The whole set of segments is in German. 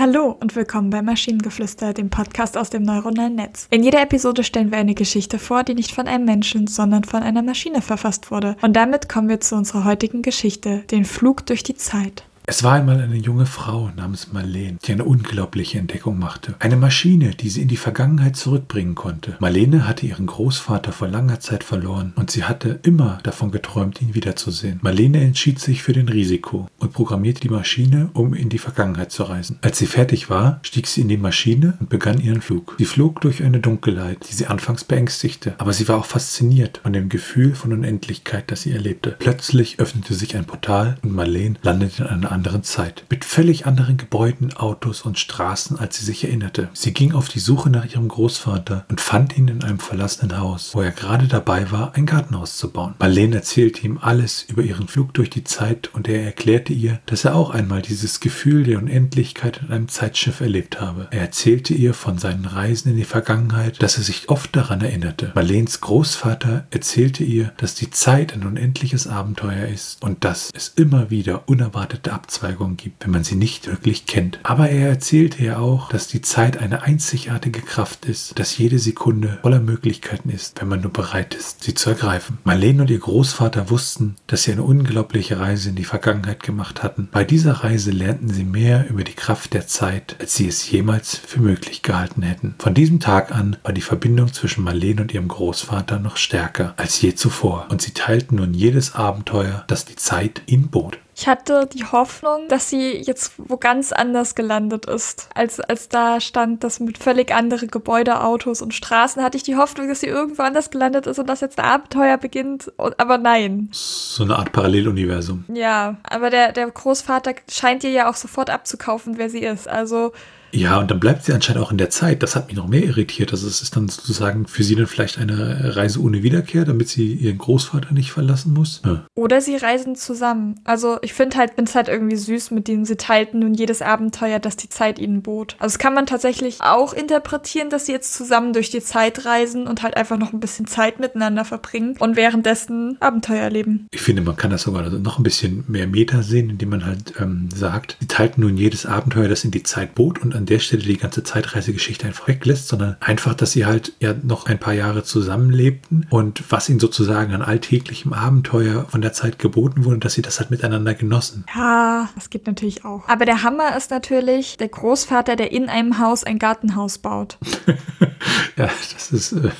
Hallo und willkommen bei Maschinengeflüster, dem Podcast aus dem neuronalen Netz. In jeder Episode stellen wir eine Geschichte vor, die nicht von einem Menschen, sondern von einer Maschine verfasst wurde. Und damit kommen wir zu unserer heutigen Geschichte, den Flug durch die Zeit. Es war einmal eine junge Frau namens Marlene, die eine unglaubliche Entdeckung machte. Eine Maschine, die sie in die Vergangenheit zurückbringen konnte. Marlene hatte ihren Großvater vor langer Zeit verloren und sie hatte immer davon geträumt, ihn wiederzusehen. Marlene entschied sich für den Risiko und programmierte die Maschine, um in die Vergangenheit zu reisen. Als sie fertig war, stieg sie in die Maschine und begann ihren Flug. Sie flog durch eine Dunkelheit, die sie anfangs beängstigte, aber sie war auch fasziniert von dem Gefühl von Unendlichkeit, das sie erlebte. Plötzlich öffnete sich ein Portal und Marlene landete in einer anderen Zeit, mit völlig anderen Gebäuden, Autos und Straßen, als sie sich erinnerte. Sie ging auf die Suche nach ihrem Großvater und fand ihn in einem verlassenen Haus, wo er gerade dabei war, ein Gartenhaus zu bauen. Marlene erzählte ihm alles über ihren Flug durch die Zeit und er erklärte ihr, dass er auch einmal dieses Gefühl der Unendlichkeit in einem Zeitschiff erlebt habe. Er erzählte ihr von seinen Reisen in die Vergangenheit, dass er sich oft daran erinnerte. Marleens Großvater erzählte ihr, dass die Zeit ein unendliches Abenteuer ist und dass es immer wieder unerwartete Abzüge Abzweigungen gibt, wenn man sie nicht wirklich kennt. Aber er erzählte ja auch, dass die Zeit eine einzigartige Kraft ist, dass jede Sekunde voller Möglichkeiten ist, wenn man nur bereit ist, sie zu ergreifen. Marlene und ihr Großvater wussten, dass sie eine unglaubliche Reise in die Vergangenheit gemacht hatten. Bei dieser Reise lernten sie mehr über die Kraft der Zeit, als sie es jemals für möglich gehalten hätten. Von diesem Tag an war die Verbindung zwischen Marlene und ihrem Großvater noch stärker als je zuvor und sie teilten nun jedes Abenteuer, das die Zeit ihnen bot. Ich hatte die Hoffnung, dass sie jetzt wo ganz anders gelandet ist. Als, als da stand, dass mit völlig andere Gebäude, Autos und Straßen, hatte ich die Hoffnung, dass sie irgendwo anders gelandet ist und dass jetzt ein Abenteuer beginnt. Aber nein. So eine Art Paralleluniversum. Ja, aber der, der Großvater scheint ihr ja auch sofort abzukaufen, wer sie ist. Also ja, und dann bleibt sie anscheinend auch in der Zeit. Das hat mich noch mehr irritiert. Also es ist dann sozusagen für sie dann vielleicht eine Reise ohne Wiederkehr, damit sie ihren Großvater nicht verlassen muss. Ja. Oder sie reisen zusammen. Also ich finde halt, bin es halt irgendwie süß, mit denen sie teilten nun jedes Abenteuer, das die Zeit ihnen bot. Also das kann man tatsächlich auch interpretieren, dass sie jetzt zusammen durch die Zeit reisen und halt einfach noch ein bisschen Zeit miteinander verbringen und währenddessen Abenteuer erleben. Ich finde, man kann das sogar noch ein bisschen mehr Meta sehen, indem man halt ähm, sagt, sie teilten nun jedes Abenteuer, das in die Zeit bot und an der Stelle die ganze Zeitreisegeschichte einfach weglässt, sondern einfach, dass sie halt ja noch ein paar Jahre zusammenlebten und was ihnen sozusagen an alltäglichem Abenteuer von der Zeit geboten wurde, dass sie das halt miteinander genossen. Ja, das geht natürlich auch. Aber der Hammer ist natürlich der Großvater, der in einem Haus ein Gartenhaus baut. ja, das ist äh.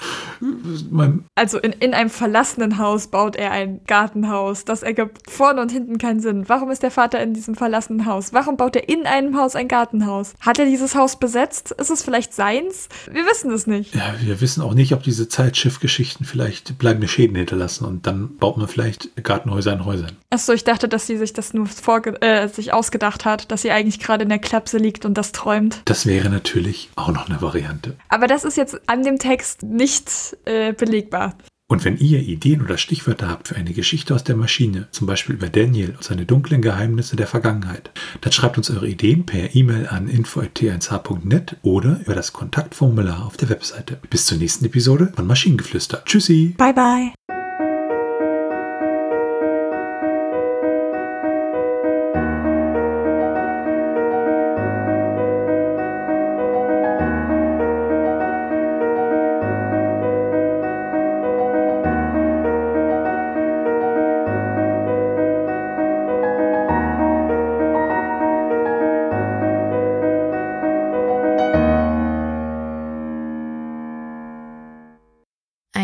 Also in, in einem verlassenen Haus baut er ein Gartenhaus. Das ergibt vorne und hinten keinen Sinn. Warum ist der Vater in diesem verlassenen Haus? Warum baut er in einem Haus ein Gartenhaus? Hat er dieses Haus besetzt? Ist es vielleicht seins? Wir wissen es nicht. Ja, wir wissen auch nicht, ob diese Zeitschiffgeschichten vielleicht bleibende Schäden hinterlassen und dann baut man vielleicht Gartenhäuser in Häusern. Achso, ich dachte, dass sie sich das nur vorge äh, sich ausgedacht hat, dass sie eigentlich gerade in der Klapse liegt und das träumt. Das wäre natürlich auch noch eine Variante. Aber das ist jetzt an dem Text nicht äh, belegbar. Und wenn ihr Ideen oder Stichwörter habt für eine Geschichte aus der Maschine, zum Beispiel über Daniel und seine dunklen Geheimnisse der Vergangenheit, dann schreibt uns eure Ideen per E-Mail an info.t1h.net oder über das Kontaktformular auf der Webseite. Bis zur nächsten Episode von Maschinengeflüster. Tschüssi. Bye bye.